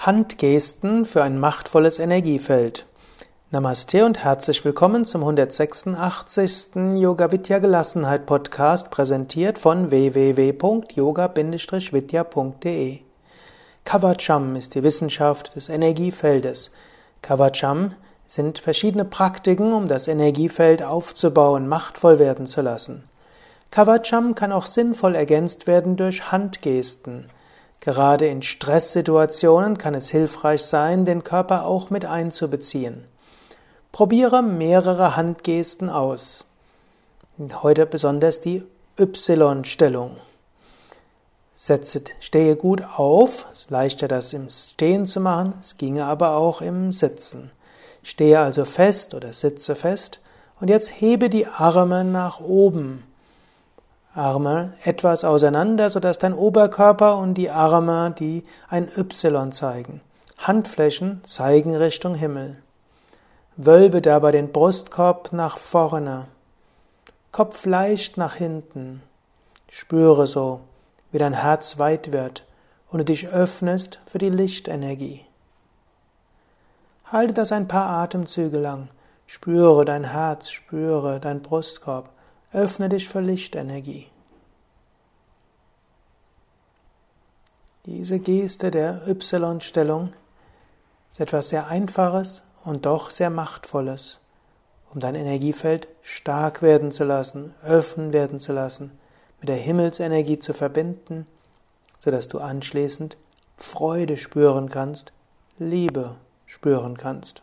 Handgesten für ein machtvolles Energiefeld. Namaste und herzlich willkommen zum 186. Yoga Vidya Gelassenheit Podcast, präsentiert von www.yoga-vidya.de. Kavacham ist die Wissenschaft des Energiefeldes. Kavacham sind verschiedene Praktiken, um das Energiefeld aufzubauen, machtvoll werden zu lassen. Kavacham kann auch sinnvoll ergänzt werden durch Handgesten. Gerade in Stresssituationen kann es hilfreich sein, den Körper auch mit einzubeziehen. Probiere mehrere Handgesten aus. Heute besonders die Y-Stellung. Setze, stehe gut auf. Es ist leichter, das im Stehen zu machen. Es ginge aber auch im Sitzen. Stehe also fest oder sitze fest. Und jetzt hebe die Arme nach oben. Arme etwas auseinander, sodass dein Oberkörper und die Arme die ein Y zeigen. Handflächen zeigen Richtung Himmel. Wölbe dabei den Brustkorb nach vorne. Kopf leicht nach hinten. Spüre so, wie dein Herz weit wird und du dich öffnest für die Lichtenergie. Halte das ein paar Atemzüge lang. Spüre dein Herz, spüre dein Brustkorb. Öffne dich für Lichtenergie. Diese Geste der Y-Stellung ist etwas sehr Einfaches und doch sehr Machtvolles, um dein Energiefeld stark werden zu lassen, öffnen werden zu lassen, mit der Himmelsenergie zu verbinden, sodass du anschließend Freude spüren kannst, Liebe spüren kannst.